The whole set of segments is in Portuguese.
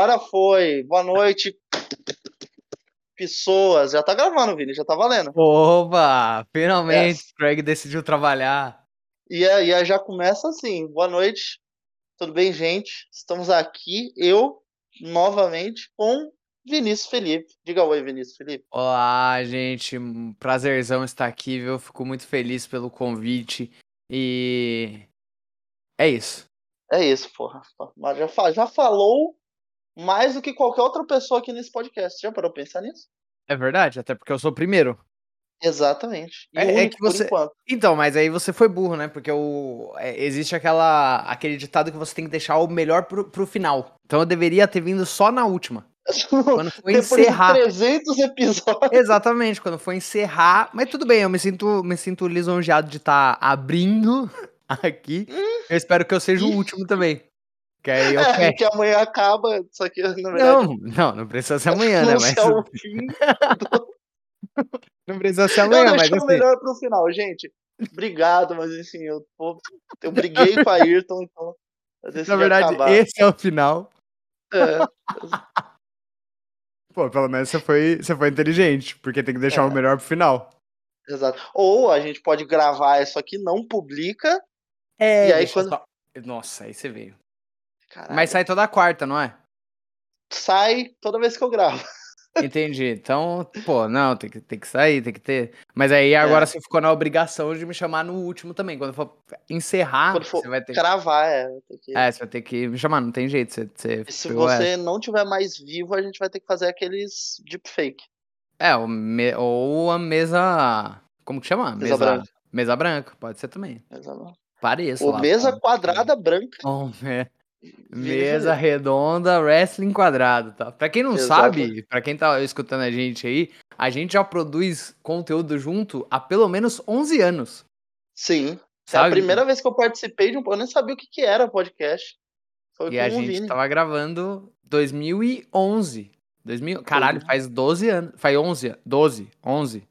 agora foi. Boa noite. Pessoas. Já tá gravando, Vini, já tá valendo. Oba! Finalmente, yes. Craig decidiu trabalhar. E aí já começa assim. Boa noite. Tudo bem, gente? Estamos aqui, eu, novamente, com Vinícius Felipe. Diga oi, Vinícius Felipe. Olá, gente. Prazerzão estar aqui, viu? Fico muito feliz pelo convite. E. É isso. É isso, porra. Já, já falou mais do que qualquer outra pessoa aqui nesse podcast. Já parou pra pensar nisso? É verdade, até porque eu sou o primeiro. Exatamente. É, único, é, que você. Então, mas aí você foi burro, né? Porque o... É, existe aquela... aquele ditado que você tem que deixar o melhor pro, pro final. Então eu deveria ter vindo só na última. Quando foi encerrar. De 300 episódios. Exatamente, quando foi encerrar. Mas tudo bem, eu me sinto, me sinto lisonjeado de estar tá abrindo aqui. Hum. Eu espero que eu seja o último também. Que aí eu é, que amanhã acaba, só que na verdade. Não, não, não precisa ser amanhã, né? Mas. É o fim do... não precisa ser amanhã, não, mas. Assim... melhor pro final, gente. Obrigado, mas assim, eu, eu briguei com a Ayrton, então. Na verdade, acabar. esse é o final. É. Pô, pelo menos você foi, você foi inteligente, porque tem que deixar é. o melhor pro final. Exato. Ou a gente pode gravar isso aqui, não publica. É, e aí quando. Só... Nossa, aí você veio. Caraca. Mas sai toda quarta, não é? Sai toda vez que eu gravo. Entendi. Então, pô, não, tem que, tem que sair, tem que ter. Mas aí agora é. você ficou na obrigação de me chamar no último também. Quando for encerrar, Quando for você vai ter gravar, é. Que... É, você vai ter que me chamar, não tem jeito. Você, você se você essa. não tiver mais vivo, a gente vai ter que fazer aqueles deepfake. É, ou, me... ou a mesa. Como que chama? Mesa, mesa branca. Mesa branca, pode ser também. Mesa branca. Pareça. Ou lá, mesa quadrada branca. Oh, é. Mesa redonda, wrestling quadrado, tá? Pra quem não sabe, pra quem tá escutando a gente aí, a gente já produz conteúdo junto há pelo menos 11 anos. Sim. Sabe? É a primeira vez que eu participei de um. Eu nem sabia o que, que era podcast. Foi e a gente Vini. tava gravando 2011. 2000, caralho, faz 12 anos. Faz 11, 12, 11.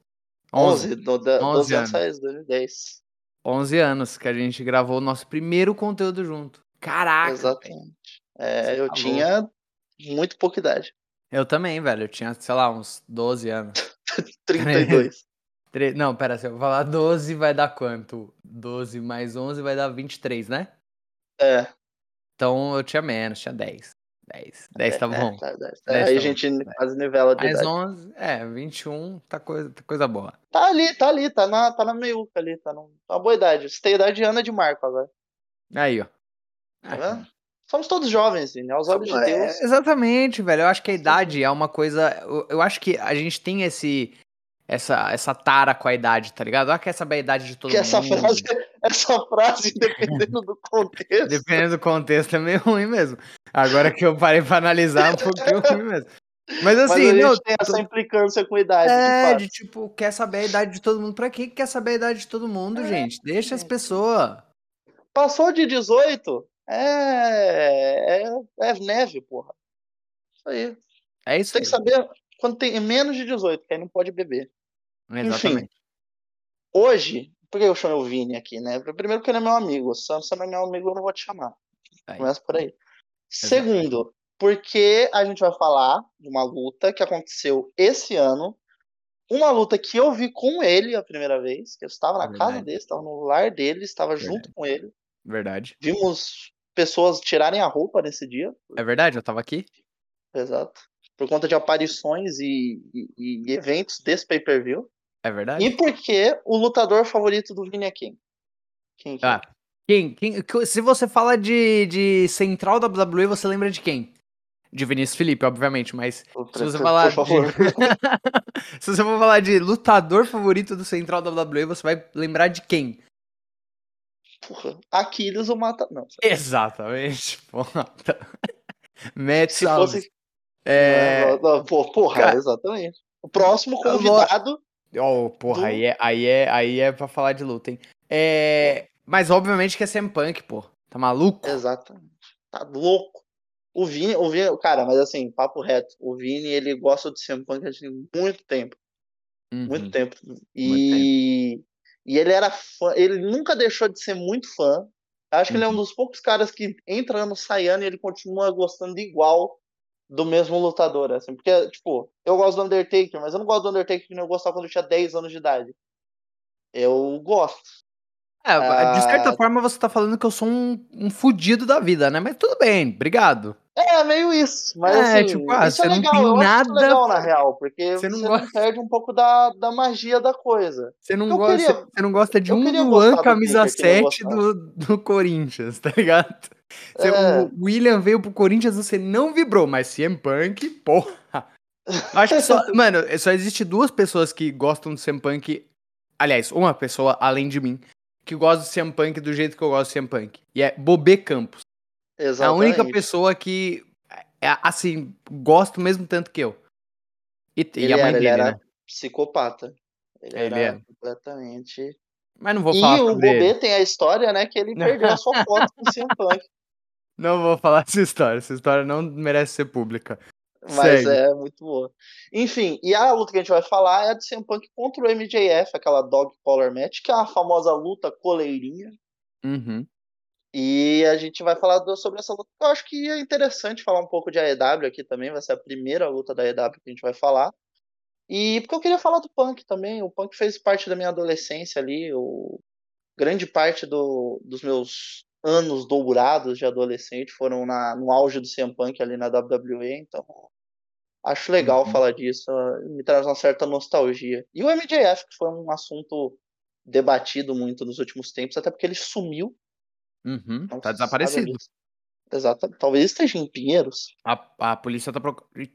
11, 11, do, da, 11 12 anos. anos 2010. 11 anos que a gente gravou o nosso primeiro conteúdo junto. Caraca. Exatamente. É, eu tá tinha louco. muito pouca idade. Eu também, velho. Eu tinha, sei lá, uns 12 anos. 32. Não, pera, se eu falar 12 vai dar quanto? 12 mais 11 vai dar 23, né? É. Então eu tinha menos, tinha 10. 10. 10 tá bom. É, tá, 10. 10 aí tá a gente bom. quase nivela de Mais 11, é, 21 tá coisa, tá coisa boa. Tá ali, tá ali, tá na, tá na meiuca ali, tá, tá uma boa idade. Você tem idade de Ana de Marco agora. Aí, ó. Tá vendo? Somos todos jovens, né? Aos olhos de é, Deus. exatamente, velho. Eu acho que a idade é uma coisa. Eu, eu, acho que a gente tem esse. Essa, essa tara com a idade, tá ligado? Olha que essa é a idade de todo que mundo. Essa frase, essa frase, dependendo do contexto. dependendo do contexto, é meio ruim mesmo. Agora que eu parei pra analisar, é um pouquinho ruim mesmo. Mas assim, Mas não, tem essa implicância com a idade. É, de, de, tipo, quer saber a idade de todo mundo. Pra que quer saber a idade de todo mundo, é, gente? Deixa as pessoas. Passou de 18, é, é, é neve, porra. Isso aí. É isso Tem aí. que saber quando tem menos de 18, que aí não pode beber. Exatamente. Enfim, hoje, por que eu chamei o Vini aqui, né? Primeiro porque ele é meu amigo. Se você não é meu amigo, eu não vou te chamar. Aí. Começa por aí. Segundo, porque a gente vai falar de uma luta que aconteceu esse ano. Uma luta que eu vi com ele a primeira vez, que eu estava na Verdade. casa dele, estava no lar dele, estava Verdade. junto com ele. Verdade. Vimos pessoas tirarem a roupa nesse dia. É verdade, eu tava aqui. Exato. Por conta de aparições e, e, e eventos desse pay-per-view. É verdade. E porque o lutador favorito do Vini é quem? Quem? quem? Ah, quem, quem? Se você fala de, de central da WWE, você lembra de quem? De Vinícius Felipe, obviamente, mas se você falar de... se você for falar de lutador favorito do central WWE, você vai lembrar de quem? Porra, Aquiles ou mata. Não. Exatamente. Porra. Matt Se fosse. É... Não, não, porra, Cara... exatamente. O próximo convidado. Oh, porra, do... aí, é, aí, é, aí é pra falar de luta, hein? É... Mas obviamente que é CM Punk, pô. Tá maluco? Exatamente. Tá louco. O Vini, o Vini, cara, mas assim, papo reto. O Vini, ele gosta de CM Punk há muito tempo. Uhum. Muito tempo. E muito tempo. E ele era fã, ele nunca deixou de ser muito fã. Acho que ele é um uhum. dos poucos caras que entra ano, sai ano e ele continua gostando igual do mesmo lutador, assim, porque, tipo, eu gosto do Undertaker, mas eu não gosto do Undertaker que eu gostava quando eu tinha 10 anos de idade. Eu gosto. É, ah, de certa forma você tá falando que eu sou um, um fudido da vida, né? Mas tudo bem, obrigado. É, meio isso. Mas é, assim, tipo, ah, isso é legal. Não tem eu nada... legal, na real, porque você não, você gosta... não perde um pouco da, da magia da coisa. Você não, gosta, queria... você não gosta de um Luan camisa 7 do, do Corinthians, tá ligado? Você, é. O William veio pro Corinthians, você não vibrou, mas CM Punk, porra. Acho que só. mano, só existe duas pessoas que gostam do CM Punk. Aliás, uma pessoa além de mim, que gosta do CM Punk do jeito que eu gosto do CM Punk. E é Bobê Campos. Exatamente. É a única pessoa que, é, assim, gosto mesmo tanto que eu. E, e a mãe era, dele, ele era né? psicopata. Ele, ele era é. completamente. Mas não vou falar E o Bobê tem a história, né, que ele perdeu a sua foto com o CM Punk. Não vou falar essa história. Essa história não merece ser pública. Mas Segue. é muito boa. Enfim, e a luta que a gente vai falar é a de CM Punk contra o MJF, aquela dog collar match, que é a famosa luta coleirinha. Uhum. E a gente vai falar sobre essa luta. Eu acho que é interessante falar um pouco de AEW aqui também. Vai ser a primeira luta da AEW que a gente vai falar. E porque eu queria falar do Punk também. O Punk fez parte da minha adolescência ali. O, grande parte do, dos meus anos dourados de adolescente foram na, no auge do CM Punk ali na WWE, então acho legal uhum. falar disso, me traz uma certa nostalgia. E o MJF, que foi um assunto debatido muito nos últimos tempos, até porque ele sumiu. Uhum, tá desaparecido. Exato, talvez esteja em Pinheiros. A, a polícia tá procurando.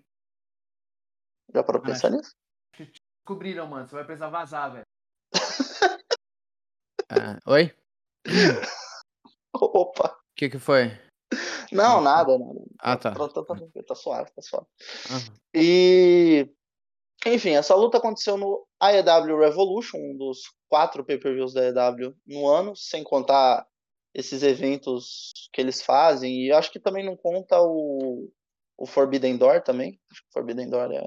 Já para pensar nisso? Descobriram, mano, você vai precisar vazar, velho. ah, oi? Opa. O que que foi? Não, nada, nada. Ah, tá. Tá, tá, tá, tá suave, tá suave. Uhum. E. Enfim, essa luta aconteceu no AEW Revolution, um dos quatro pay-per-views da AEW no ano, sem contar esses eventos que eles fazem. E acho que também não conta o, o Forbidden Door também. Acho que Forbidden Door é,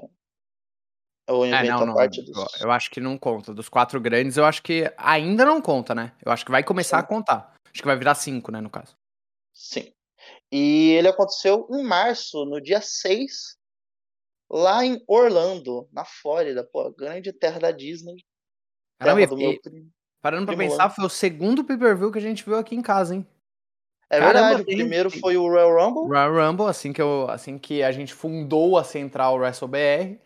é o evento é, não, não, parte dos... Eu acho que não conta. Dos quatro grandes, eu acho que ainda não conta, né? Eu acho que vai começar Sim. a contar. Acho que vai virar 5, né, no caso. Sim. E ele aconteceu em março, no dia 6, lá em Orlando, na Flórida, pô, grande terra da Disney. Caramba, terra do meu primo. Parando pra pensar, foi o segundo pay-per-view que a gente viu aqui em casa, hein? É Caramba, verdade, o primeiro foi o Royal Rumble. Royal Rumble, assim que, eu, assim que a gente fundou a central WrestleBR.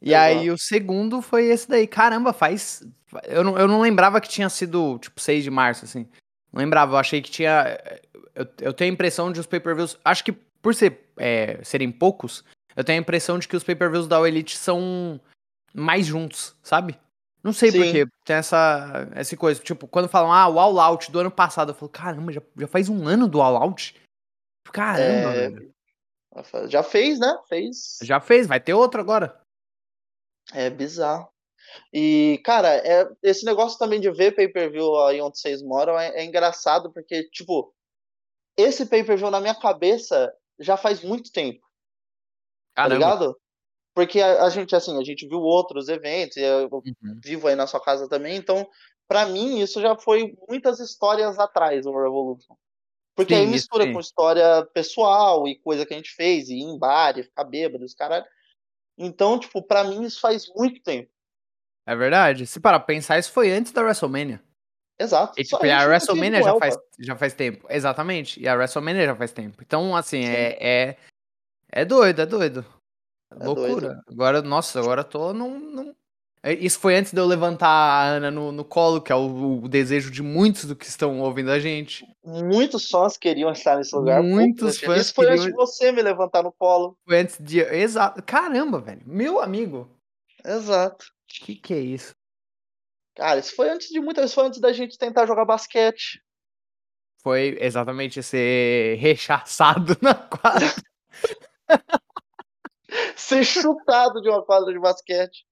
E Exato. aí o segundo foi esse daí. Caramba, faz. Eu não, eu não lembrava que tinha sido, tipo, 6 de março, assim. Não lembrava, eu achei que tinha. Eu, eu tenho a impressão de os pay-per-views. Acho que por ser, é, serem poucos, eu tenho a impressão de que os pay-per-views da Elite são mais juntos, sabe? Não sei porquê. Tem essa, essa coisa. Tipo, quando falam, ah, o All Out do ano passado, eu falo, caramba, já, já faz um ano do All Out? Caramba, é... velho. Já fez, né? Fez. Já fez, vai ter outro agora. É bizarro. E, cara, é, esse negócio também de ver pay-per-view aí onde vocês moram é, é engraçado, porque, tipo, esse pay-per-view na minha cabeça já faz muito tempo. Tá Caramba. Tá ligado? Porque a, a, gente, assim, a gente viu outros eventos, eu uhum. vivo aí na sua casa também, então, para mim, isso já foi muitas histórias atrás do Revolution. Porque sim, aí mistura sim. com história pessoal e coisa que a gente fez, e ir em bar, e ficar bêbado, os caras. Então, tipo, para mim isso faz muito tempo. É verdade. Se parar pra pensar, isso foi antes da WrestleMania. Exato. E, tipo, a WrestleMania já faz, já faz tempo. Exatamente. E a WrestleMania já faz tempo. Então, assim, é, é. É doido, é doido. É Loucura. Doido. Agora, nossa, agora eu tô num, num, é, Isso foi antes de eu levantar a Ana no, no colo, que é o, o, desejo de muitos do que estão ouvindo a gente. Muitos fãs queriam estar nesse lugar. Muitos fãs. Isso foi queriam... antes de você me levantar no colo. Foi antes de. Exato. Caramba, velho. Meu amigo. Exato. Que que é isso? Cara, isso foi antes de muitas foi antes da gente tentar jogar basquete. Foi exatamente ser rechaçado na quadra. ser chutado de uma quadra de basquete.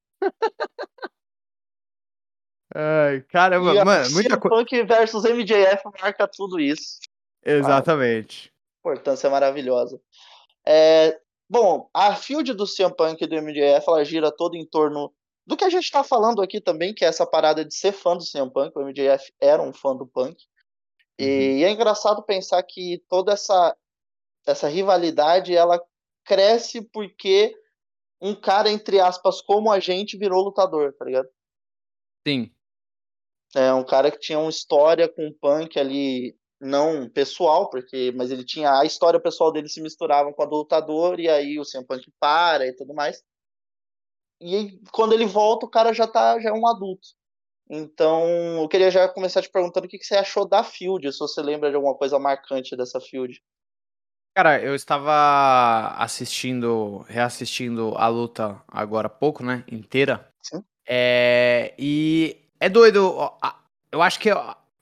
Ai, caramba, e mano, muita coisa. Punk versus MJF marca tudo isso. Exatamente. Importância maravilhosa. É, bom, a field do CM Punk e do MJF ela gira todo em torno do que a gente está falando aqui também, que é essa parada de ser fã do CM Punk, o MJF era um fã do Punk. E, uhum. e é engraçado pensar que toda essa, essa rivalidade ela cresce porque um cara, entre aspas, como a gente, virou lutador, tá ligado? Sim. É um cara que tinha uma história com o punk ali, não pessoal, porque mas ele tinha a história pessoal dele se misturava com a do lutador, e aí o CM Punk para e tudo mais. E aí, quando ele volta, o cara já tá já é um adulto. Então, eu queria já começar te perguntando o que, que você achou da Field, se você lembra de alguma coisa marcante dessa Field. Cara, eu estava assistindo, reassistindo a luta agora há pouco, né? Inteira. Sim. É, e é doido. Eu acho que,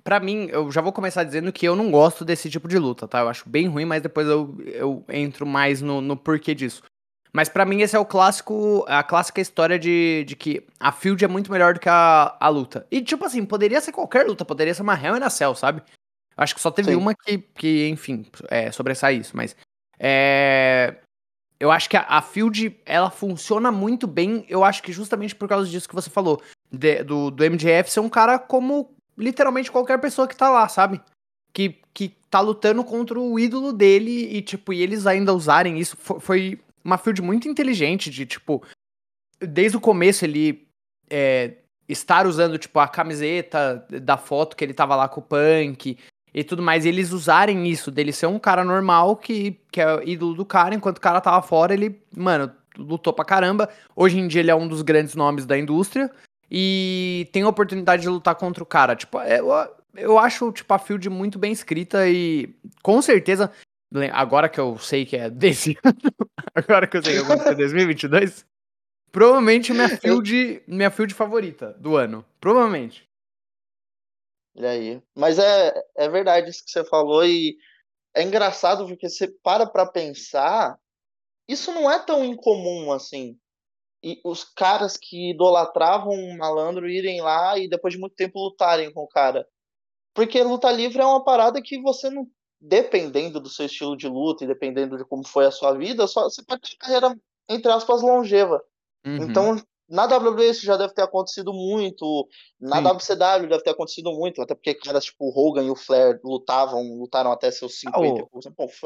para mim, eu já vou começar dizendo que eu não gosto desse tipo de luta, tá? Eu acho bem ruim, mas depois eu, eu entro mais no, no porquê disso. Mas para mim esse é o clássico, a clássica história de, de que a field é muito melhor do que a, a luta. E tipo assim, poderia ser qualquer luta, poderia ser uma Hell in a Cell, sabe? Acho que só teve Sim. uma que, que, enfim, é, sobressai isso, mas é, eu acho que a, a, field ela funciona muito bem, eu acho que justamente por causa disso que você falou, de, do, do MJF ser um cara como literalmente qualquer pessoa que tá lá, sabe? Que, que tá lutando contra o ídolo dele e, tipo, e eles ainda usarem isso foi, foi uma field muito inteligente de, tipo, desde o começo ele é, estar usando, tipo, a camiseta da foto que ele tava lá com o punk e tudo mais, e eles usarem isso, dele ser um cara normal que, que é ídolo do cara, enquanto o cara tava fora, ele, mano, lutou pra caramba. Hoje em dia ele é um dos grandes nomes da indústria e tem a oportunidade de lutar contra o cara. Tipo, é, eu, eu acho, tipo, a field muito bem escrita e com certeza agora que eu sei que é desse ano, agora que eu sei que é 2022, provavelmente minha field, minha field favorita do ano. Provavelmente. E aí? Mas é, é verdade isso que você falou e é engraçado porque você para pra pensar, isso não é tão incomum assim. E os caras que idolatravam um malandro irem lá e depois de muito tempo lutarem com o cara. Porque luta livre é uma parada que você não dependendo do seu estilo de luta e dependendo de como foi a sua vida, só, você pode ter carreira, entre aspas, longeva. Uhum. Então, na WWE isso já deve ter acontecido muito, na Sim. WCW deve ter acontecido muito, até porque caras tipo o Hogan e o Flair lutavam, lutaram até seus 50. Ah,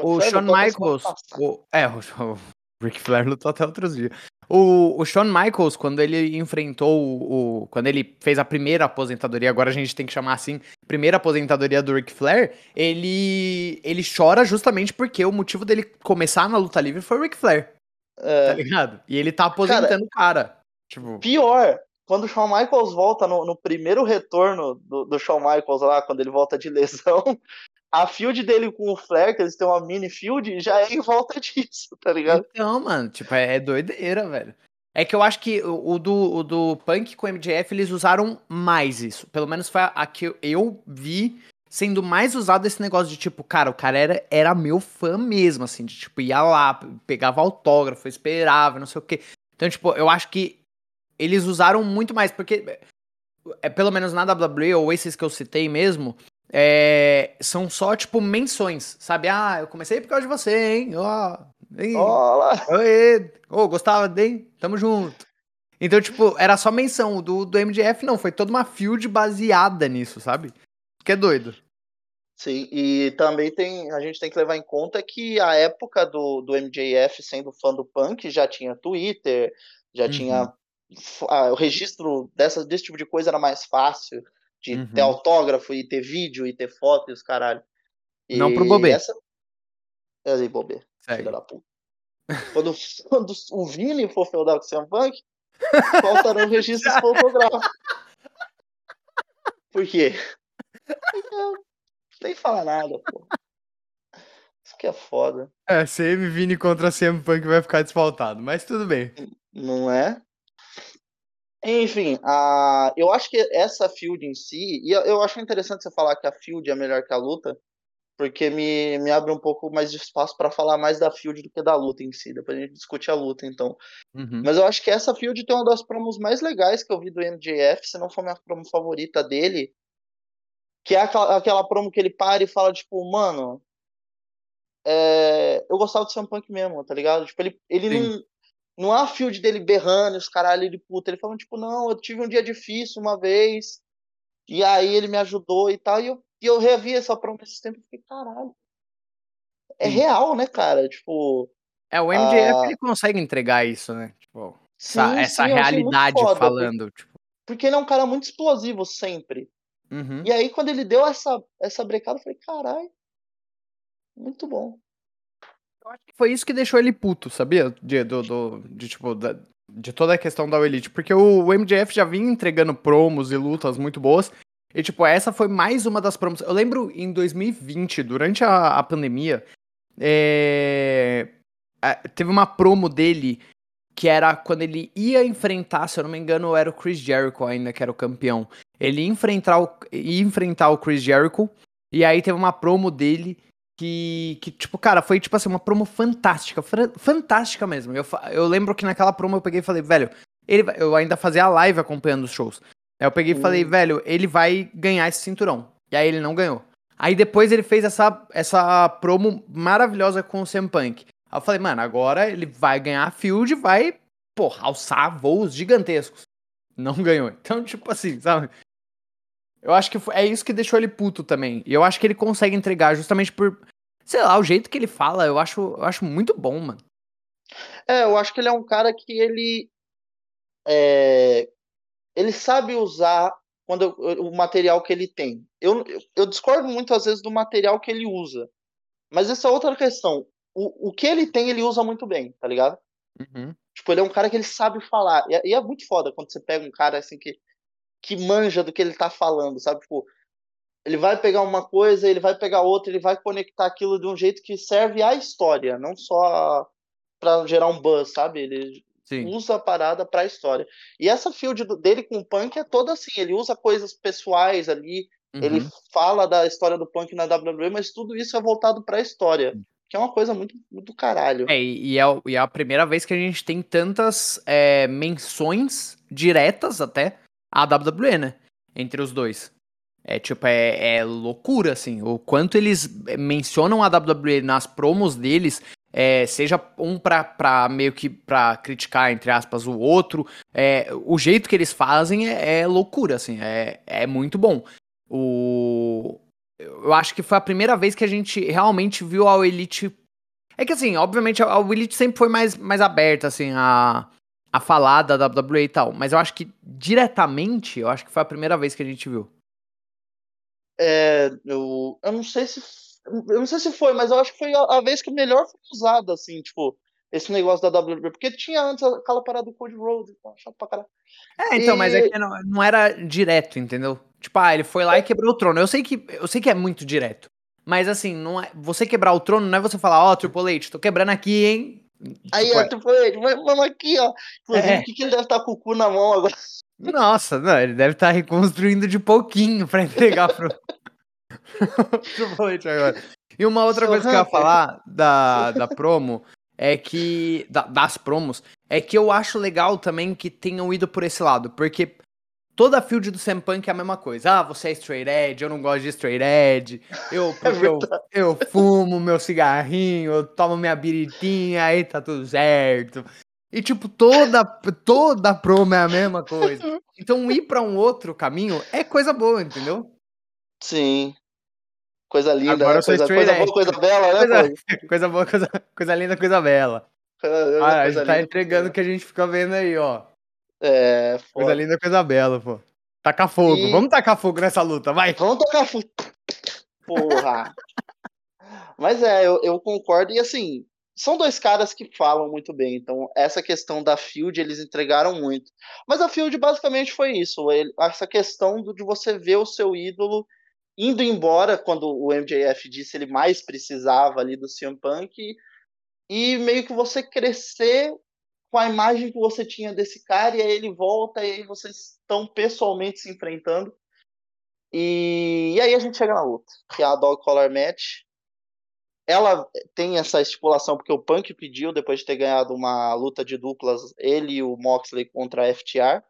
o, o Shawn Michaels, o, é, o, o Ric Flair lutou até outros dias. O, o Shawn Michaels, quando ele enfrentou o, o, Quando ele fez a primeira aposentadoria, agora a gente tem que chamar assim, primeira aposentadoria do Ric Flair, ele. ele chora justamente porque o motivo dele começar na luta livre foi o Ric Flair. É... Tá ligado? E ele tá aposentando o cara, cara. Tipo... Pior, quando o Shawn Michaels volta no, no primeiro retorno do, do Shawn Michaels lá, quando ele volta de lesão, a field dele com o que eles têm uma mini field, já é em volta disso, tá ligado? Então, mano, tipo, é, é doideira, velho. É que eu acho que o, do, o do Punk com o MJF, eles usaram mais isso. Pelo menos foi a que eu vi sendo mais usado esse negócio de tipo, cara, o cara era, era meu fã mesmo, assim, de tipo, ia lá, pegava autógrafo, esperava, não sei o quê. Então, tipo, eu acho que eles usaram muito mais, porque, é, pelo menos na WWE, ou esses que eu citei mesmo, é, são só, tipo, menções, sabe? Ah, eu comecei por causa de você, hein? Ó, oh, Olá! Oi! Oh, gostava, hein? Tamo junto. Então, tipo, era só menção. Do, do MDF, não. Foi toda uma field baseada nisso, sabe? Que é doido. Sim, e também tem, a gente tem que levar em conta que a época do, do MJF sendo fã do punk já tinha Twitter, já uhum. tinha. o registro dessa, desse tipo de coisa era mais fácil de uhum. ter autógrafo e ter vídeo e ter foto e os caralho. E não pro Bobê. Essa... É aí, Bobê. Filha da puta. Quando, quando o Vini for feudar com o Sam Punk, faltarão registros fotográficos. Por quê? Nem fala nada, pô. Isso que é foda. É, CM Vini contra CM Punk vai ficar desfaltado, mas tudo bem. Não é? Enfim, a, eu acho que essa field em si, e eu acho interessante você falar que a field é melhor que a luta, porque me, me abre um pouco mais de espaço para falar mais da field do que da luta em si. Depois a gente discute a luta, então. Uhum. Mas eu acho que essa field tem uma das promos mais legais que eu vi do MJF, se não for minha promo favorita dele, que é aquela, aquela promo que ele para e fala, tipo, mano, é, eu gostava do Sam Punk mesmo, tá ligado? Tipo, ele, ele não não há field dele berrando, os caralho de puta. Ele falando, tipo, não, eu tive um dia difícil uma vez, e aí ele me ajudou e tal. E eu, e eu revi essa promessa esse tempo e fiquei, caralho. É real, né, cara? Tipo, É, o MJF ah, ele consegue entregar isso, né? Tipo, sim, essa, essa sim, realidade foda, falando. Porque, tipo. porque ele é um cara muito explosivo sempre. Uhum. E aí, quando ele deu essa, essa brecada, eu falei, caralho, muito bom. Acho que foi isso que deixou ele puto, sabia? De, do, do, de, tipo, da, de toda a questão da Elite. Porque o, o MJF já vinha entregando promos e lutas muito boas. E, tipo, essa foi mais uma das promos. Eu lembro em 2020, durante a, a pandemia, é... teve uma promo dele que era quando ele ia enfrentar, se eu não me engano, era o Chris Jericho ainda, que era o campeão. Ele ia enfrentar o, ia enfrentar o Chris Jericho, e aí teve uma promo dele que, que, tipo, cara, foi, tipo assim, uma promo fantástica, fantástica mesmo. Eu, eu lembro que naquela promo eu peguei e falei, velho, ele, eu ainda fazia a live acompanhando os shows. Aí eu peguei e falei, hum. velho, ele vai ganhar esse cinturão. E aí ele não ganhou. Aí depois ele fez essa, essa promo maravilhosa com o CM Punk. Aí eu falei, mano, agora ele vai ganhar a Field e vai, porra, alçar voos gigantescos. Não ganhou. Então, tipo assim, sabe? Eu acho que é isso que deixou ele puto também. E eu acho que ele consegue entregar justamente por, sei lá, o jeito que ele fala, eu acho, eu acho muito bom, mano. É, eu acho que ele é um cara que ele é, ele sabe usar quando o material que ele tem. Eu, eu discordo muitas vezes do material que ele usa. Mas essa é outra questão. O, o que ele tem, ele usa muito bem, tá ligado? Uhum. Tipo, ele é um cara que ele sabe falar. E, é, e, é muito foda quando você pega um cara assim que, que manja do que ele tá falando, sabe? Tipo, ele vai pegar uma coisa, ele vai pegar outra, ele vai conectar aquilo de um jeito que serve à história, não só para gerar um buzz, sabe? Ele Sim. usa a parada pra história. E essa field dele com o punk é toda assim, ele usa coisas pessoais ali, uhum. ele fala da história do punk na WWE, mas tudo isso é voltado pra história. Que é uma coisa muito, muito caralho. É, e é, e é a primeira vez que a gente tem tantas é, menções diretas até à WWE, né? Entre os dois. É tipo, é, é loucura, assim. O quanto eles mencionam a WWE nas promos deles é, seja um pra, pra meio que pra criticar, entre aspas, o outro. É, o jeito que eles fazem é, é, loucura, assim, é, é muito bom. O... Eu acho que foi a primeira vez que a gente realmente viu a Elite. É que assim, obviamente a Elite sempre foi mais, mais aberta, assim, a, a falar da WWE e tal. Mas eu acho que diretamente, eu acho que foi a primeira vez que a gente viu. É, eu, eu não sei se eu não sei se foi, mas eu acho que foi a, a vez que melhor foi usada, assim, tipo, esse negócio da WWE. Porque tinha antes aquela parada do Code Road, então, chato pra caralho. É, então, e... mas é que não, não era direto, entendeu? Tipo, ah, ele foi lá e quebrou o trono. Eu sei que eu sei que é muito direto. Mas assim, não é, você quebrar o trono não é você falar, ó, oh, Triple H, tô quebrando aqui, hein? Aí tipo, é Triple H, vamos aqui, ó. Inclusive, é. o que, que ele deve estar com o cu na mão agora? Nossa, não, ele deve estar reconstruindo de pouquinho pra entregar pro. agora. E uma outra Sou coisa que eu ia falar da, da promo é que. Da, das promos, é que eu acho legal também que tenham ido por esse lado. Porque toda a field do Sam Punk é a mesma coisa. Ah, você é straight edge, eu não gosto de straight edge. Eu, é eu, eu fumo meu cigarrinho, eu tomo minha biritinha, aí tá tudo certo. E, tipo, toda, toda promo é a mesma coisa. Então, ir para um outro caminho é coisa boa, entendeu? Sim. Coisa linda, Agora né? coisa, coisa boa, coisa bela, né? Coisa, coisa boa, coisa, coisa linda, coisa bela. Coisa, ah, a gente tá entregando o que a gente fica vendo aí, ó. É, foda. Coisa linda, coisa bela, pô. Tacar fogo. E... Vamos tacar fogo nessa luta, vai. Vamos tacar fogo. Porra. Mas é, eu, eu concordo. E assim, são dois caras que falam muito bem. Então, essa questão da Field, eles entregaram muito. Mas a Field basicamente foi isso. Ele, essa questão do, de você ver o seu ídolo indo embora quando o MJF disse ele mais precisava ali do CM Punk e meio que você crescer com a imagem que você tinha desse cara e aí ele volta e aí vocês estão pessoalmente se enfrentando e, e aí a gente chega na luta que é a Dog Collar Match ela tem essa estipulação porque o Punk pediu depois de ter ganhado uma luta de duplas ele e o Moxley contra a FTR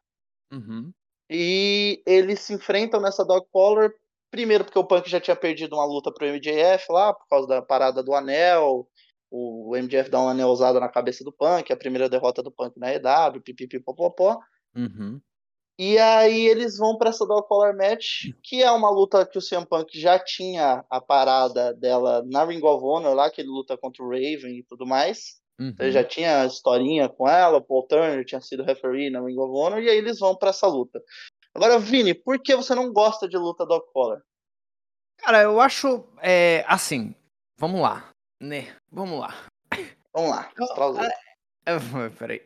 uhum. e eles se enfrentam nessa Dog Collar Primeiro, porque o Punk já tinha perdido uma luta pro MJF lá, por causa da parada do anel. O MJF dá um anel usado na cabeça do Punk, a primeira derrota do Punk na EW, pipipipopopó. Uhum. E aí eles vão para essa Dog Collar Match, que é uma luta que o CM Punk já tinha a parada dela na Ring of Honor lá, que ele luta contra o Raven e tudo mais. Uhum. Ele já tinha historinha com ela, o Paul Turner tinha sido referee na Ring of Honor, e aí eles vão para essa luta. Agora, Vini, por que você não gosta de luta do Collar? Cara, eu acho, é, assim, vamos lá, né? Vamos lá. Vamos lá, eu, Peraí.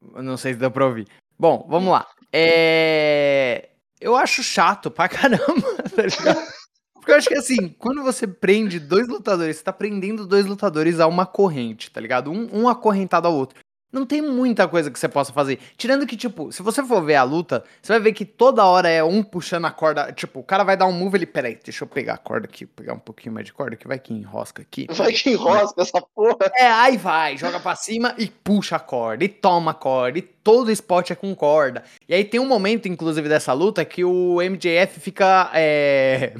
Não sei se deu pra ouvir. Bom, vamos lá. É... Eu acho chato pra caramba, tá ligado? Porque eu acho que assim, quando você prende dois lutadores, você tá prendendo dois lutadores a uma corrente, tá ligado? Um, um acorrentado ao outro. Não tem muita coisa que você possa fazer. Tirando que, tipo, se você for ver a luta, você vai ver que toda hora é um puxando a corda. Tipo, o cara vai dar um move, ele, peraí, deixa eu pegar a corda aqui, pegar um pouquinho mais de corda, que vai que enrosca aqui. Vai que enrosca essa porra. É, aí vai, joga pra cima e puxa a corda, e toma a corda, e todo spot é com corda. E aí tem um momento, inclusive, dessa luta que o MJF fica. É...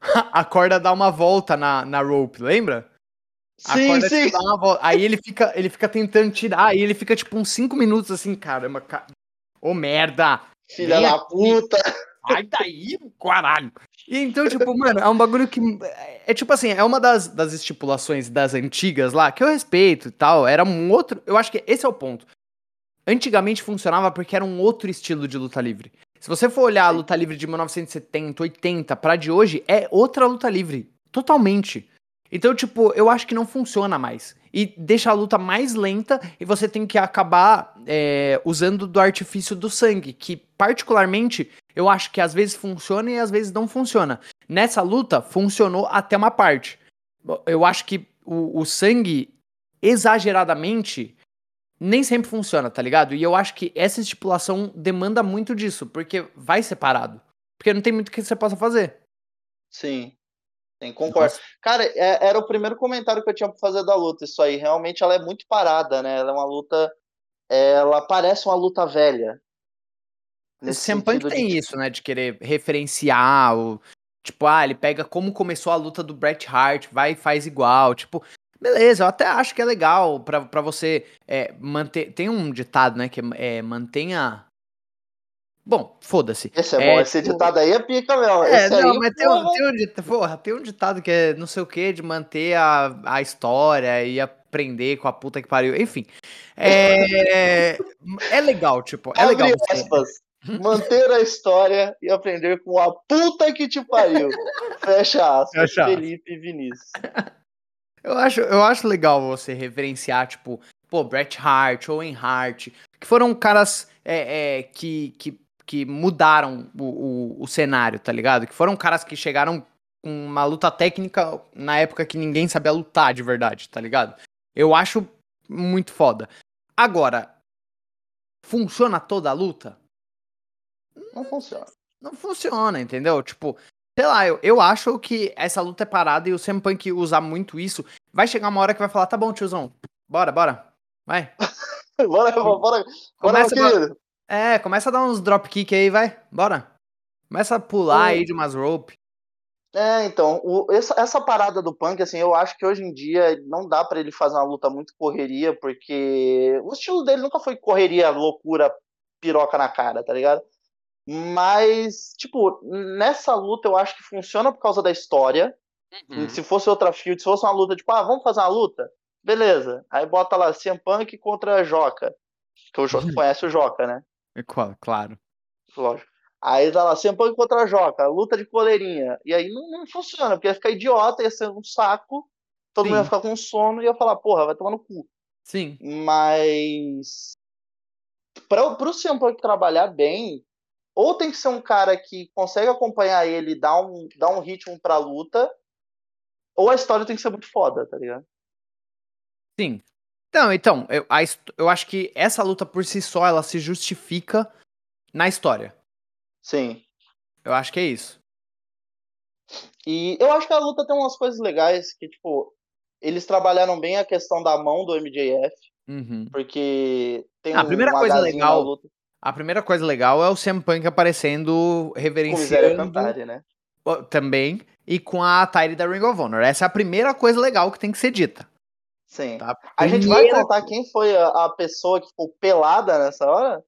a corda dá uma volta na, na rope, lembra? Sim, sim. Aí ele fica, ele fica tentando tirar, aí ele fica tipo uns 5 minutos assim, caramba, car... ô merda! Filha da puta! Sai daí, caralho! E então, tipo, mano, é um bagulho que. É tipo assim, é uma das, das estipulações das antigas lá, que eu respeito e tal. Era um outro. Eu acho que esse é o ponto. Antigamente funcionava porque era um outro estilo de luta livre. Se você for olhar a luta livre de 1970, 80 pra de hoje, é outra luta livre. Totalmente. Então, tipo, eu acho que não funciona mais. E deixa a luta mais lenta e você tem que acabar é, usando do artifício do sangue, que particularmente eu acho que às vezes funciona e às vezes não funciona. Nessa luta, funcionou até uma parte. Eu acho que o, o sangue, exageradamente, nem sempre funciona, tá ligado? E eu acho que essa estipulação demanda muito disso, porque vai separado. Porque não tem muito que você possa fazer. Sim. Sim, concordo. Nossa. Cara, é, era o primeiro comentário que eu tinha pra fazer da luta, isso aí. Realmente ela é muito parada, né? Ela é uma luta. Ela parece uma luta velha. Nesse Sempre tem de... isso, né? De querer referenciar o. Tipo, ah, ele pega como começou a luta do Bret Hart, vai e faz igual. Tipo, beleza, eu até acho que é legal pra, pra você é, manter. Tem um ditado, né? Que é, é mantenha Bom, foda-se. Esse é, é bom, esse tipo ditado aí é pica mesmo. É, esse não, aí, mas tem um, tem, um ditado, porra, tem um ditado que é não sei o que, de manter a, a história e aprender com a puta que pariu. Enfim. É, é legal, tipo, é legal. Aspas, manter a história e aprender com a puta que te pariu. Fecha aspas. Fecha. Felipe Vinícius. Eu acho, eu acho legal você referenciar, tipo, pô, Bret Hart, Owen Hart, que foram caras é, é, que, que que mudaram o, o, o, cenário, tá ligado? Que foram caras que chegaram com uma luta técnica na época que ninguém sabia lutar de verdade, tá ligado? Eu acho muito foda. Agora, funciona toda a luta? Não funciona. Não funciona, entendeu? Tipo, sei lá, eu, eu acho que essa luta é parada e o CM Punk usar muito isso, vai chegar uma hora que vai falar, tá bom, tiozão, bora, bora, vai. bora, bora, bora, Começa, bora, é, começa a dar uns dropkick aí, vai. Bora. Começa a pular aí de umas rope. É, então, o, essa, essa, parada do punk, assim, eu acho que hoje em dia não dá para ele fazer uma luta muito correria, porque o estilo dele nunca foi correria, loucura, piroca na cara, tá ligado? Mas, tipo, nessa luta eu acho que funciona por causa da história. Uhum. Se fosse outra field, se fosse uma luta, tipo, ah, vamos fazer uma luta? Beleza. Aí bota lá CM Punk contra Joca. Que o Joca uhum. conhece o Joca, né? É claro. Lógico. Aí tá lá, Sempang contra a Joca, luta de coleirinha. E aí não, não, funciona, porque ia ficar idiota, ia ser um saco, todo Sim. mundo ia ficar com sono e ia falar, porra, vai tomar no cu. Sim. Mas. Pra, pro Sempang trabalhar bem, ou tem que ser um cara que consegue acompanhar ele, dar um, dar um ritmo pra luta, ou a história tem que ser muito foda, tá ligado? Sim. Não, então, eu, a, eu acho que essa luta por si só, ela se justifica na história. Sim. Eu acho que é isso. E eu acho que a luta tem umas coisas legais que, tipo, eles trabalharam bem a questão da mão do MJF. Uhum. Porque tem a primeira coisa legal. A primeira coisa legal é o CM Punk aparecendo reverenciando. Com Cantare, né? Também. E com a Tyre da Ring of Honor. Essa é a primeira coisa legal que tem que ser dita. Sim. Tá? A gente vai contar quem foi a, a, pessoa que ficou pelada nessa hora?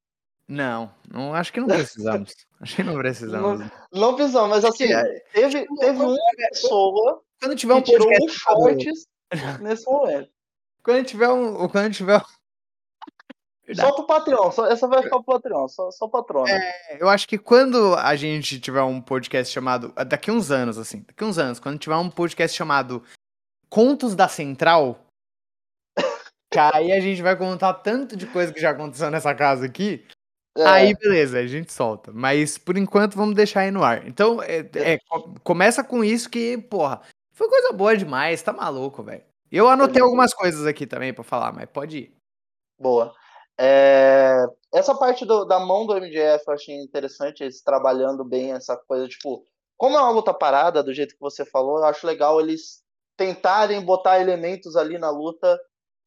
Não, não acho que não precisamos. acho que não precisamos. Não, não precisamos, mas assim, é. teve, teve uma pessoa quando tiver um que tirou um shorts nesse momento. Quando tiver um. Quando tiver Só pro Patreon, só, essa vai ficar pro Patreon, só, só patrona. É, eu acho que quando a gente tiver um podcast chamado. Daqui uns anos, assim, daqui uns anos, quando tiver um podcast chamado Contos da Central, que aí a gente vai contar tanto de coisa que já aconteceu nessa casa aqui. É. Aí, beleza, a gente solta. Mas por enquanto vamos deixar aí no ar. Então, é, é, começa com isso que, porra, foi coisa boa demais, tá maluco, velho. Eu anotei algumas coisas aqui também para falar, mas pode ir. Boa. É, essa parte do, da mão do MJF eu achei interessante, eles trabalhando bem essa coisa, tipo, como é uma luta parada, do jeito que você falou, eu acho legal eles tentarem botar elementos ali na luta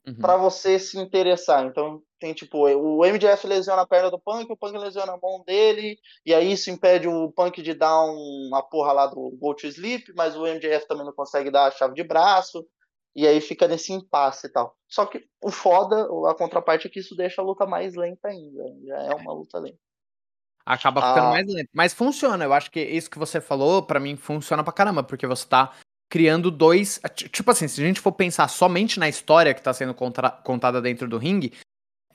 uhum. para você se interessar. Então, tem tipo, o MJF lesiona a perna do Punk, o Punk lesiona a mão dele, e aí isso impede o Punk de dar um, uma porra lá do Go to Sleep, mas o MJF também não consegue dar a chave de braço. E aí fica nesse impasse e tal. Só que o foda, a contraparte é que isso deixa a luta mais lenta ainda. Já é uma luta lenta. Acaba ficando ah. mais lento. Mas funciona. Eu acho que isso que você falou, para mim, funciona pra caramba, porque você tá criando dois. Tipo assim, se a gente for pensar somente na história que tá sendo contada dentro do ringue,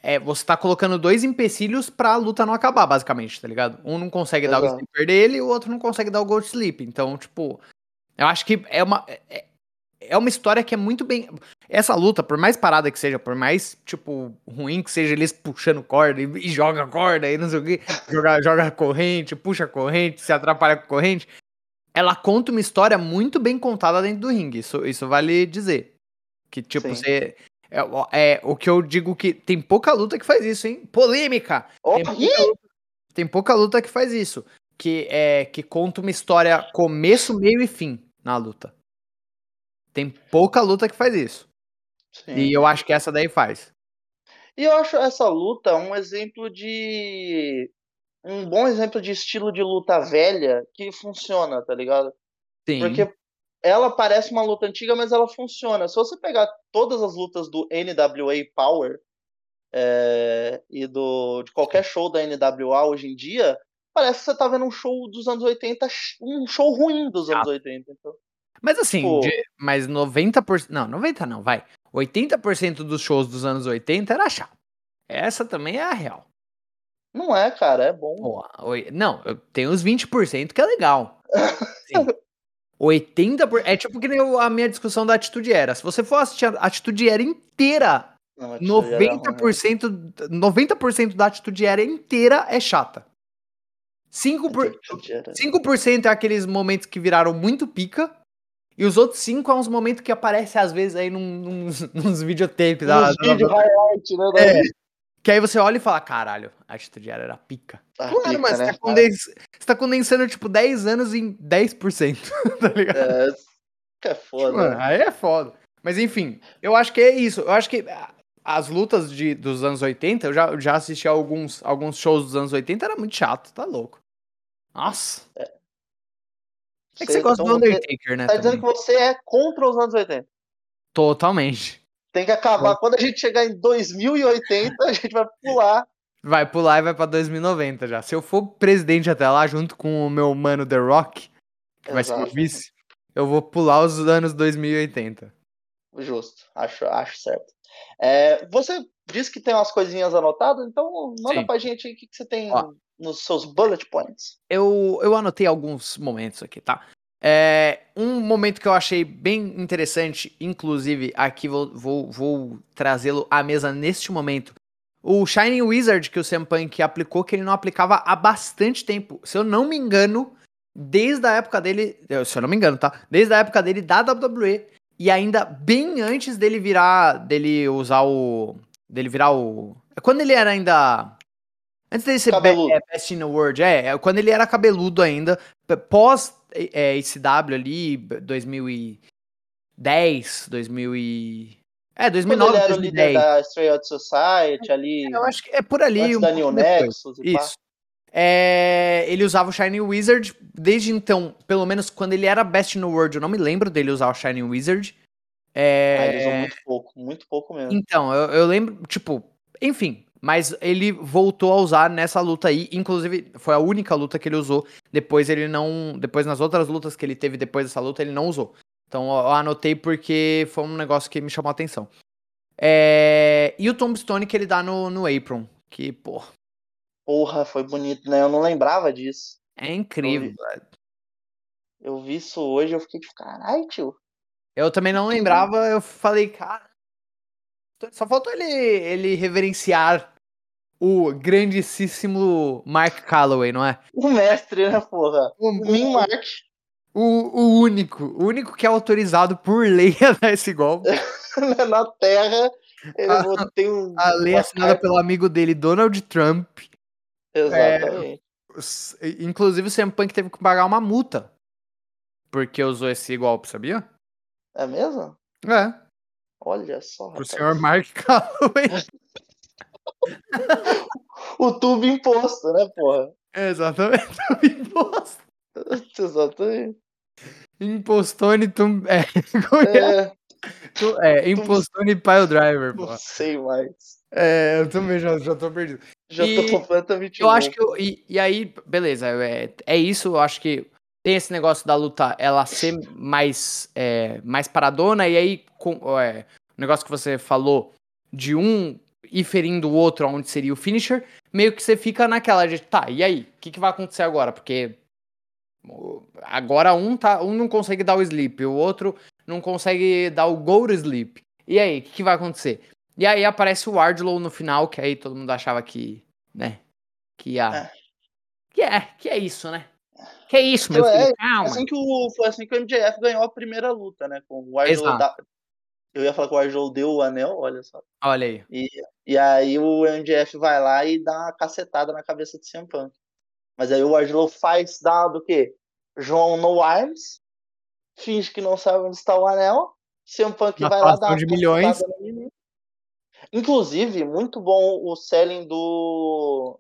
é, você tá colocando dois empecilhos pra luta não acabar, basicamente, tá ligado? Um não consegue Exato. dar o sleeper dele e o outro não consegue dar o gold sleep. Então, tipo, eu acho que é uma. É, é uma história que é muito bem. Essa luta, por mais parada que seja, por mais, tipo, ruim que seja eles puxando corda e, e joga corda e não sei o que, joga, joga corrente, puxa corrente, se atrapalha com corrente. Ela conta uma história muito bem contada dentro do ringue. Isso, isso vale dizer. Que, tipo, Sim. você. É, é, o que eu digo que tem pouca luta que faz isso, hein? Polêmica! Oh, tem, pouca luta, tem pouca luta que faz isso. Que, é, que conta uma história começo, meio e fim na luta. Tem pouca luta que faz isso. Sim. E eu acho que essa daí faz. E eu acho essa luta um exemplo de. Um bom exemplo de estilo de luta velha que funciona, tá ligado? Sim. Porque ela parece uma luta antiga, mas ela funciona. Se você pegar todas as lutas do NWA Power é, e do, de qualquer show da NWA hoje em dia, parece que você tá vendo um show dos anos 80, um show ruim dos anos ah. 80. Então. Mas assim, Pô. de, mas 90%. Não, 90% não, vai. 80% dos shows dos anos 80 era chato. Essa também é a real. Não é, cara, é bom. Pô, não, tem os 20% que é legal. Sim. 80%. É tipo que nem a minha discussão da Atitude Era. Se você for assistir a Atitude Era inteira, não, 90%, 90% da Atitude Era inteira é chata. 5%, por, 5% é aqueles momentos que viraram muito pica. E os outros cinco é uns momentos que aparece às vezes aí num, nos, nos videotapes. Nos da, vídeo da... highlight, né? É. Que aí você olha e fala, caralho, a atitude era pica. Ah, Mano, pica, mas né, você, tá condens... você tá condensando, tipo, 10 anos em 10%, tá ligado? É, é foda. Mano, aí é foda. Mas enfim, eu acho que é isso. Eu acho que as lutas de, dos anos 80, eu já, já assisti a alguns, alguns shows dos anos 80, era muito chato, tá louco. Nossa. É. É que você gosta do Undertaker, né? Tá dizendo que você é contra os anos 80. Totalmente. Tem que acabar. Quando a gente chegar em 2080, a gente vai pular. Vai pular e vai pra 2090 já. Se eu for presidente até lá, junto com o meu mano The Rock, que Exato. vai ser o vice, eu vou pular os anos 2080. Justo, acho, acho certo. É, você disse que tem umas coisinhas anotadas, então manda Sim. pra gente aí o que, que você tem Ó, nos seus bullet points. Eu, eu anotei alguns momentos aqui, tá? É, um momento que eu achei bem interessante, inclusive aqui vou, vou, vou trazê-lo à mesa neste momento. O Shining Wizard que o Sam Punk aplicou, que ele não aplicava há bastante tempo. Se eu não me engano, desde a época dele. Se eu não me engano, tá? Desde a época dele da WWE. E ainda bem antes dele virar. dele usar o. dele virar o. Quando ele era ainda Antes dele ser be é, Best in the World, é, é, quando ele era cabeludo ainda, pós é, ECW ali, 2010, 2000 e... É, 2009, quando ele era 2010. o líder da Straight Out Society ali. É, eu acho que é por ali. Antes um da New Nexus e Isso. É, ele usava o Shining Wizard desde então, pelo menos quando ele era Best the World, eu não me lembro dele usar o Shining Wizard. É... Ah, ele usou muito pouco, muito pouco mesmo. Então, eu, eu lembro, tipo, enfim, mas ele voltou a usar nessa luta aí, inclusive foi a única luta que ele usou. Depois ele não, depois nas outras lutas que ele teve depois dessa luta ele não usou. Então eu anotei porque foi um negócio que me chamou a atenção. É... E o Tombstone que ele dá no, no apron. Que, pô. Porra, foi bonito, né? Eu não lembrava disso. É incrível, eu vi, eu vi isso hoje eu fiquei tipo, caralho, tio. Eu também não lembrava, eu falei, cara. Só faltou ele, ele reverenciar o grandíssimo Mark Calloway, não é? O mestre, né, porra? O, o Mark. O, o único, o único que é autorizado por lei a dar esse golpe. Na Terra, ele a, tem um. A lei assinada carta. pelo amigo dele, Donald Trump. Exatamente. É, inclusive, o CM Punk teve que pagar uma multa. Porque usou esse golpe, sabia? É mesmo? É. Olha só. Pro senhor Mark Calloway. o tubo imposto, né, porra? Exatamente, tubo imposto. Exatamente. Impostone tum... É, é? é? Tu... é Impostone Pile Driver, pô. Não sei mais. É, eu também já, já tô perdido. Já e tô completamente Eu acho que. Eu, e, e aí, beleza, é, é isso. Eu acho que tem esse negócio da luta ela ser mais, é, mais paradona, e aí com, é, o negócio que você falou de um ir ferindo o outro onde seria o finisher, meio que você fica naquela de, tá, e aí? O que, que vai acontecer agora? Porque agora um, tá, um não consegue dar o sleep, o outro não consegue dar o go to sleep. E aí, o que, que vai acontecer? E aí aparece o Wardlow no final, que aí todo mundo achava que, né, que ia... É. Que é, que é isso, né? Que é isso, meu filho? É, Calma. Assim que o, foi assim que o MJF ganhou a primeira luta, né? Com o Wardlow da, eu ia falar que o Arjou deu o anel, olha só. Olha aí. E, e aí o MJF vai lá e dá uma cacetada na cabeça do CM Punk. Mas aí o Arjou faz, dá do quê? João no arms, finge que não sabe onde está o anel, CM Punk vai lá dar de milhões. Inclusive, muito bom o selling do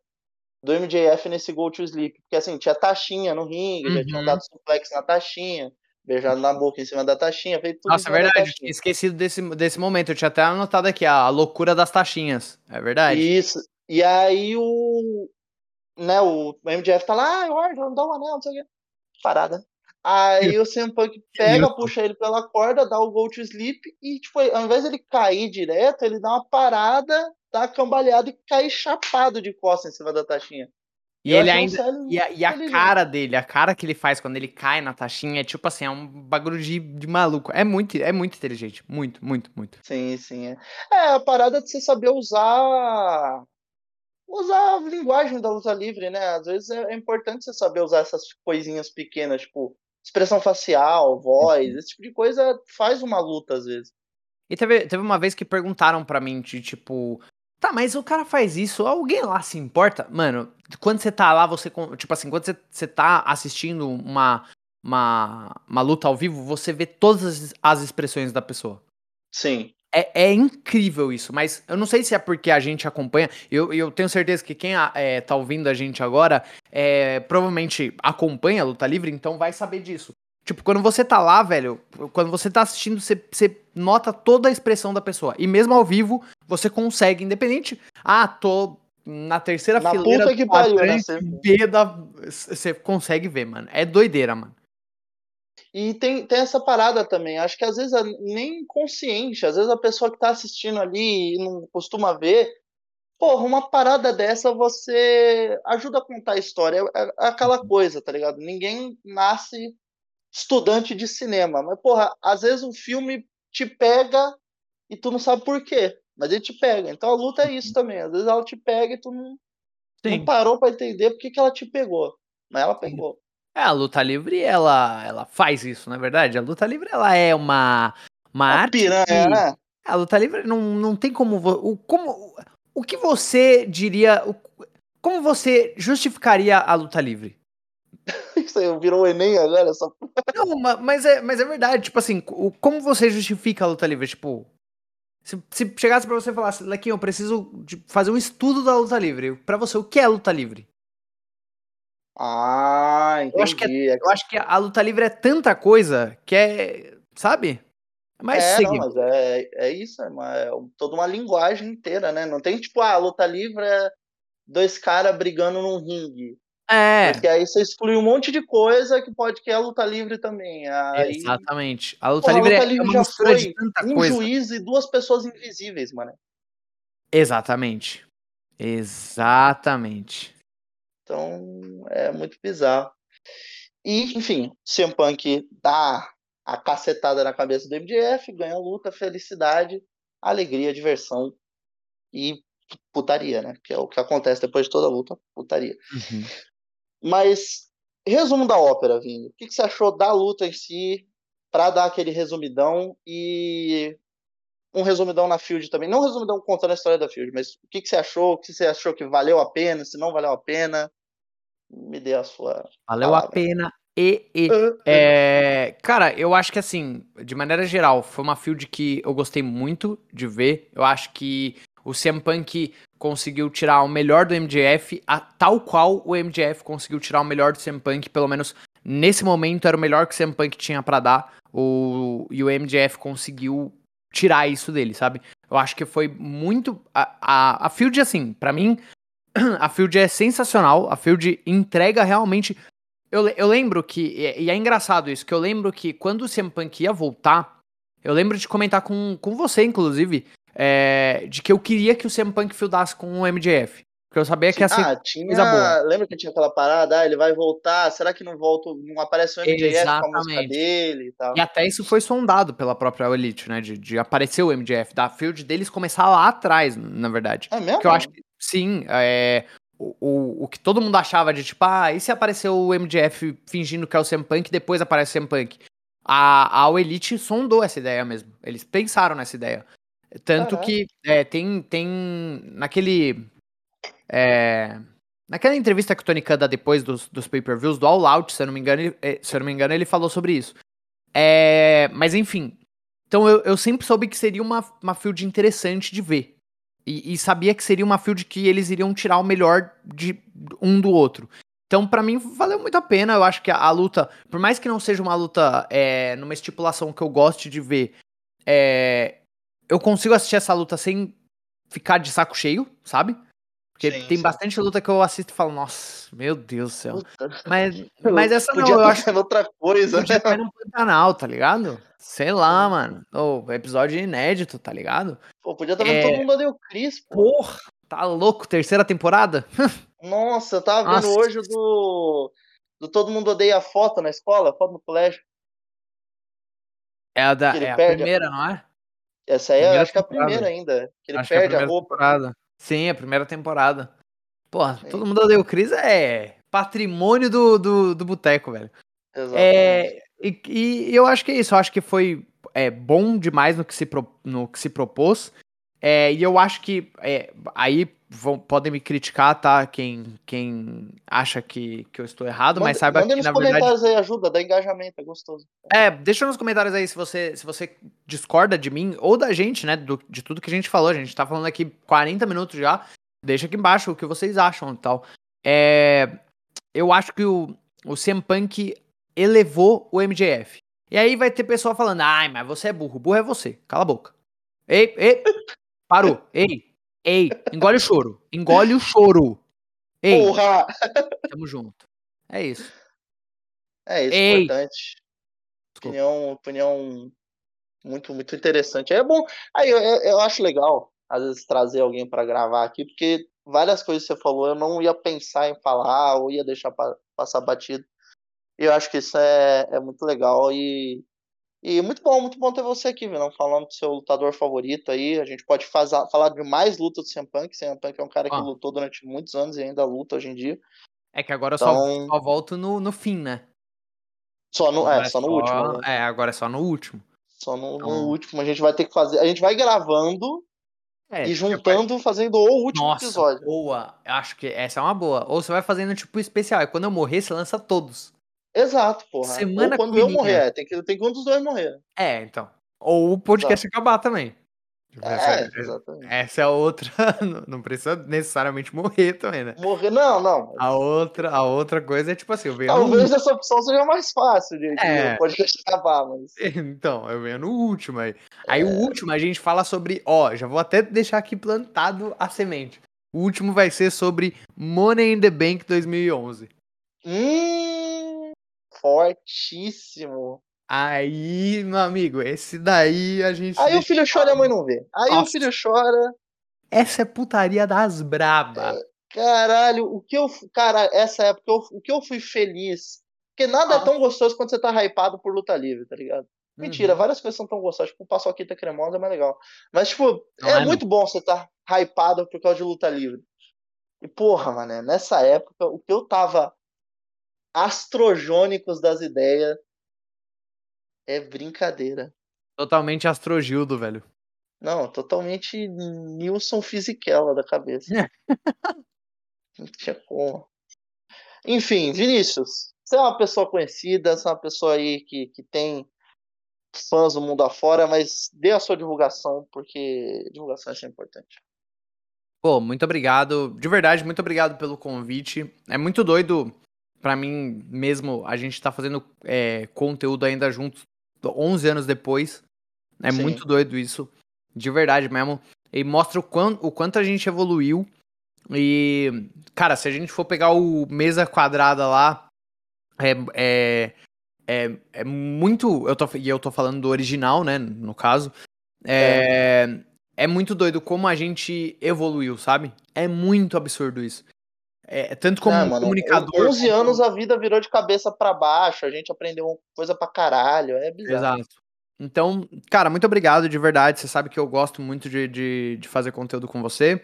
do MJF nesse Go to Sleep, porque assim, tinha taxinha no ringue, uhum. já tinham dado suplex na taxinha, beijado na boca em cima da taxinha, feito tudo Nossa, é verdade, tinha esquecido desse, desse momento. Eu tinha até anotado aqui a loucura das taxinhas. É verdade. Isso. E aí o. Né, o MJF tá lá, ah, não dá um anel, não sei o quê. Parada. Aí o CM Punk pega, puxa ele pela corda, dá o go to sleep e, tipo, ao invés de ele cair direto, ele dá uma parada, dá uma cambaleada e cai chapado de costas em cima da taxinha. E ele ainda. E a, e a cara dele, a cara que ele faz quando ele cai na taxinha é tipo assim, é um bagulho de, de maluco. É muito, é muito inteligente. Muito, muito, muito. Sim, sim. É. é a parada de você saber usar. Usar a linguagem da luta livre, né? Às vezes é, é importante você saber usar essas coisinhas pequenas, tipo, expressão facial, voz, uhum. esse tipo de coisa faz uma luta às vezes. E teve, teve uma vez que perguntaram para mim de tipo, Tá, mas o cara faz isso, alguém lá se importa? Mano, quando você tá lá, você. Tipo assim, quando você, você tá assistindo uma, uma, uma luta ao vivo, você vê todas as expressões da pessoa. Sim. É, é incrível isso, mas eu não sei se é porque a gente acompanha. Eu, eu tenho certeza que quem é, tá ouvindo a gente agora é, provavelmente acompanha a luta livre, então vai saber disso. Tipo, quando você tá lá, velho, quando você tá assistindo, você, você nota toda a expressão da pessoa. E mesmo ao vivo, você consegue, independente. Ah, tô na terceira na fileira puta que pariu, né? B da... Você consegue ver, mano. É doideira, mano. E tem, tem essa parada também. Acho que às vezes é nem consciente. Às vezes a pessoa que tá assistindo ali e não costuma ver. Porra, uma parada dessa você ajuda a contar a história. É, é aquela uhum. coisa, tá ligado? Ninguém nasce estudante de cinema. Mas, porra, às vezes o filme te pega e tu não sabe por quê. Mas ele te pega. Então a luta é isso uhum. também. Às vezes ela te pega e tu não, não parou para entender por que, que ela te pegou. Mas ela pegou. É, a luta livre, ela, ela faz isso, na é verdade. A luta livre, ela é uma, uma arte. Piranha, que... né? A luta livre não, não tem como. O, como. O que você diria. O, como você justificaria a luta livre? Isso aí virou o Enem agora? Só... Não, mas é, mas é verdade. Tipo assim, como você justifica a luta livre? Tipo, se, se chegasse pra você e falasse, Lequinho, eu preciso fazer um estudo da luta livre. Pra você, o que é luta livre? Ah, entendi. Eu acho que, é, eu acho que a luta livre é tanta coisa que é. Sabe? É é, não, mas é, é isso, é, uma, é toda uma linguagem inteira, né? Não tem tipo, ah, a luta livre é dois caras brigando num ringue. É. Porque aí você exclui um monte de coisa que pode que é a luta livre também. Aí... Exatamente. A luta livre, a luta livre é já foi um coisa. juiz e duas pessoas invisíveis, mano. Exatamente. Exatamente. Então, é muito bizarro. E, enfim, CM Punk dá a cacetada na cabeça do MDF, ganha a luta, felicidade, alegria, diversão e putaria, né? Que é o que acontece depois de toda a luta, putaria. Uhum. Mas, resumo da ópera, Vini. O que, que você achou da luta em si, para dar aquele resumidão e um resumidão na Field também. Não um resumidão contando a história da Field, mas o que, que você achou? O que você achou que valeu a pena? Se não valeu a pena? Me dê a sua. Valeu palavra. a pena. E, e uh, é, cara, eu acho que assim, de maneira geral, foi uma field que eu gostei muito de ver. Eu acho que o CM Punk conseguiu tirar o melhor do MJF, a, tal qual o MJF conseguiu tirar o melhor do CM Punk, pelo menos nesse momento era o melhor que o CM Punk tinha para dar. O, e o MJF conseguiu tirar isso dele, sabe? Eu acho que foi muito. A, a, a Field, assim, para mim, a Field é sensacional. A Field entrega realmente. Eu, eu lembro que. E é engraçado isso, que eu lembro que quando o CM Punk ia voltar, eu lembro de comentar com, com você, inclusive, é, de que eu queria que o CM Punk fieldasse com o MJF. Porque eu sabia que assim. Ah, tinha. Lembra que tinha aquela parada? Ah, ele vai voltar. Será que não volta? Não aparece o MJF Exatamente. com a música dele e tal. E até isso foi sondado pela própria Elite, né? De, de aparecer o MJF, da field deles começar lá atrás, na verdade. É mesmo? Que eu acho que sim. É, o, o, o que todo mundo achava de tipo, ah, e se apareceu o MJF fingindo que é o CM Punk e depois aparece o CM Punk? A, a Elite sondou essa ideia mesmo. Eles pensaram nessa ideia. Tanto que é, tem, tem naquele é, naquela entrevista que o Tony Khan dá depois dos, dos pay-per-views, do All Out, se eu não me engano, ele, é, se eu não me engano, ele falou sobre isso. É, mas enfim, então eu, eu sempre soube que seria uma, uma field interessante de ver. E, e, sabia que seria uma field que eles iriam tirar o melhor de um do outro. Então, para mim, valeu muito a pena. Eu acho que a, a luta, por mais que não seja uma luta é, numa estipulação que eu goste de ver, é, eu consigo assistir essa luta sem ficar de saco cheio, sabe? Porque sim, tem sim. bastante luta que eu assisto e falo, nossa, meu Deus do céu. Mas, mas essa não, eu acho. outra coisa, podia né? no canal, tá ligado? Sei lá, mano. Oh, episódio inédito, tá ligado? Pô, podia estar vendo é... todo mundo ali o Cris, Porra, tá louco? Terceira temporada? Nossa, eu tava nossa. vendo hoje do. Do Todo Mundo Odeia a Foto na escola, foto no colégio. É a, da, é a primeira, não é? Essa aí, acho que é a primeira ainda. Que ele acho perde que é a, a roupa. Temporada. Sim, a primeira temporada. Porra, Sim. todo mundo odeia o Chris é patrimônio do, do, do boteco, velho. Exatamente. É, e, e, eu acho que é isso, eu acho que foi é, bom demais no que se, pro, no que se propôs. É, e eu acho que é, aí vão, podem me criticar, tá? Quem, quem acha que, que eu estou errado, manda, mas saiba que nos na comentários aí, ajuda, dá engajamento, é gostoso. É, deixa nos comentários aí se você, se você discorda de mim ou da gente, né? Do, de tudo que a gente falou. A gente tá falando aqui 40 minutos já. Deixa aqui embaixo o que vocês acham e tal. É, eu acho que o, o CM Punk elevou o MJF. E aí vai ter pessoa falando, ai, mas você é burro. Burro é você. Cala a boca. Ei, ei, parou. Ei, Ei, engole o choro. Engole o choro. Ei. Porra! Tamo junto. É isso. É isso, Ei. importante. Opinião, opinião muito, muito interessante. É bom. Aí eu, eu acho legal, às vezes, trazer alguém para gravar aqui, porque várias coisas que você falou eu não ia pensar em falar ou ia deixar passar batido. E eu acho que isso é, é muito legal e e muito bom, muito bom ter você aqui, Vinão, falando do seu lutador favorito aí. A gente pode falar de mais lutas do CM Punk. CM Punk é um cara ah. que lutou durante muitos anos e ainda luta hoje em dia. É que agora então... eu só, só volto no, no fim, né? Só no, é, só no último. Né? É, agora é só no último. Só no, então... no, último. A gente vai ter que fazer. A gente vai gravando é, e juntando, vai... fazendo o último Nossa, episódio. Boa. Acho que essa é uma boa. Ou você vai fazendo tipo especial. E quando eu morrer, você lança todos. Exato, porra. Semana Ou quando eu morrer, é, tem que, tem que um dos dois morrer. É, então. Ou o podcast Exato. acabar também. Tipo, é, essa, é, exatamente. Essa é a outra. Não precisa necessariamente morrer também, né? Morrer, não, não. A outra, a outra coisa é tipo assim, eu venho. Talvez no... essa opção seja mais fácil de, é. podcast acabar, mas. Então, eu venho no último aí. Aí é. o último a gente fala sobre. Ó, já vou até deixar aqui plantado a semente. O último vai ser sobre Money in the Bank 2011. Hum, fortíssimo. Aí, meu amigo, esse daí a gente. Aí o filho chora e a mãe não vê. Aí Nossa. o filho chora. Essa é putaria das braba. É, caralho, o que eu. Cara, essa época, eu, o que eu fui feliz. Porque nada Nossa. é tão gostoso quando você tá hypado por luta livre, tá ligado? Mentira, uhum. várias coisas são tão gostosas. Tipo, o paçoquita cremosa é mais legal. Mas, tipo, não é, é muito bom você estar tá hypado por causa de luta livre. E, porra, mané, nessa época, o que eu tava astrojônicos das ideias é brincadeira. Totalmente astrogildo, velho. Não, totalmente Nilson Fisichella da cabeça. Não tinha como. Enfim, Vinícius, você é uma pessoa conhecida, você é uma pessoa aí que, que tem fãs do mundo afora, mas dê a sua divulgação, porque divulgação é importante. Pô, muito obrigado. De verdade, muito obrigado pelo convite. É muito doido para mim mesmo a gente tá fazendo é, conteúdo ainda juntos 11 anos depois. É Sim. muito doido isso. De verdade mesmo. E mostra o quanto, o quanto a gente evoluiu. E, cara, se a gente for pegar o mesa quadrada lá, é, é, é, é muito. Eu tô, e eu tô falando do original, né? No caso. É, é, é muito doido como a gente evoluiu, sabe? É muito absurdo isso. É, tanto como é, mano, comunicador. 11 como... anos a vida virou de cabeça para baixo, a gente aprendeu coisa pra caralho, é bizarro. Exato. Então, cara, muito obrigado de verdade. Você sabe que eu gosto muito de, de, de fazer conteúdo com você.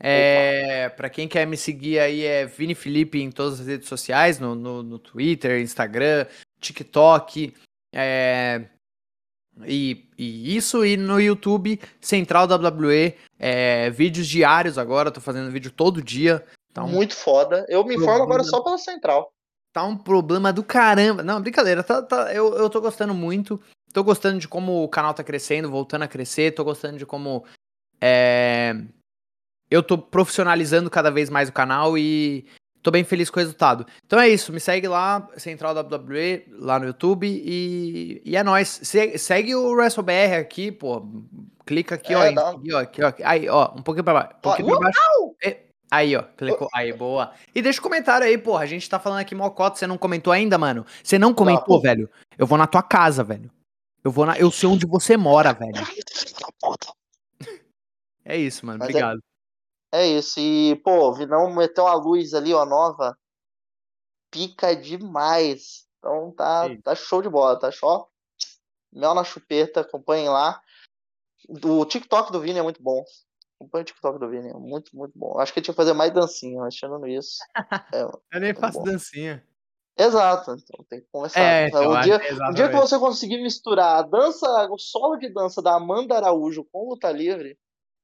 É, para quem quer me seguir aí é Vini Felipe em todas as redes sociais, no, no, no Twitter, Instagram, TikTok, é, e, e, isso, e no YouTube, Central WWE, é, vídeos diários agora, tô fazendo vídeo todo dia. Tá um Muito foda. Eu me informo agora só pela Central. Tá um problema do caramba. Não, brincadeira, tá, tá, eu, eu tô gostando muito. Tô gostando de como o canal tá crescendo, voltando a crescer. Tô gostando de como é, eu tô profissionalizando cada vez mais o canal e tô bem feliz com o resultado. Então é isso, me segue lá, Central WWE, lá no YouTube e, e é nóis. Se, segue o WrestleBR aqui, pô. Clica aqui, é, ó, aqui, ó, aqui, ó. Aí, ó, um pouquinho pra baixo. Um pouquinho pra baixo. Aí, ó, clicou. Aí, boa. E deixa o um comentário aí, porra. A gente tá falando aqui mocota, você não comentou ainda, mano? Você não comentou, não. velho? Eu vou na tua casa, velho. Eu vou na. Eu sei onde você mora, velho. É isso, mano. Mas é Obrigado. É, é, isso. E, pô, Vinão meteu uma luz ali, ó, nova. Pica demais. Então tá, tá show de bola, tá show? Mel na chupeta, acompanhem lá. O TikTok do Vini é muito bom. Acompanha o TikTok do Vini, é muito, muito bom. Acho que ele tinha que fazer mais dancinha, mas tirando isso. É, eu nem faço bom. dancinha. Exato, então tem que conversar. É, então, o, dia, o dia que você conseguir misturar a dança, o solo de dança da Amanda Araújo com luta livre.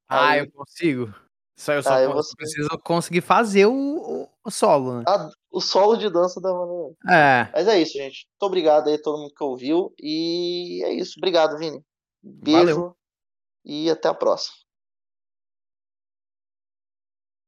Ah, aí... eu consigo. Só eu só ah, você... preciso conseguir fazer o, o solo, né? Ah, o solo de dança da Amanda. É. Mas é isso, gente. Muito obrigado aí a todo mundo que ouviu. E é isso. Obrigado, Vini. Beijo. Valeu. E até a próxima.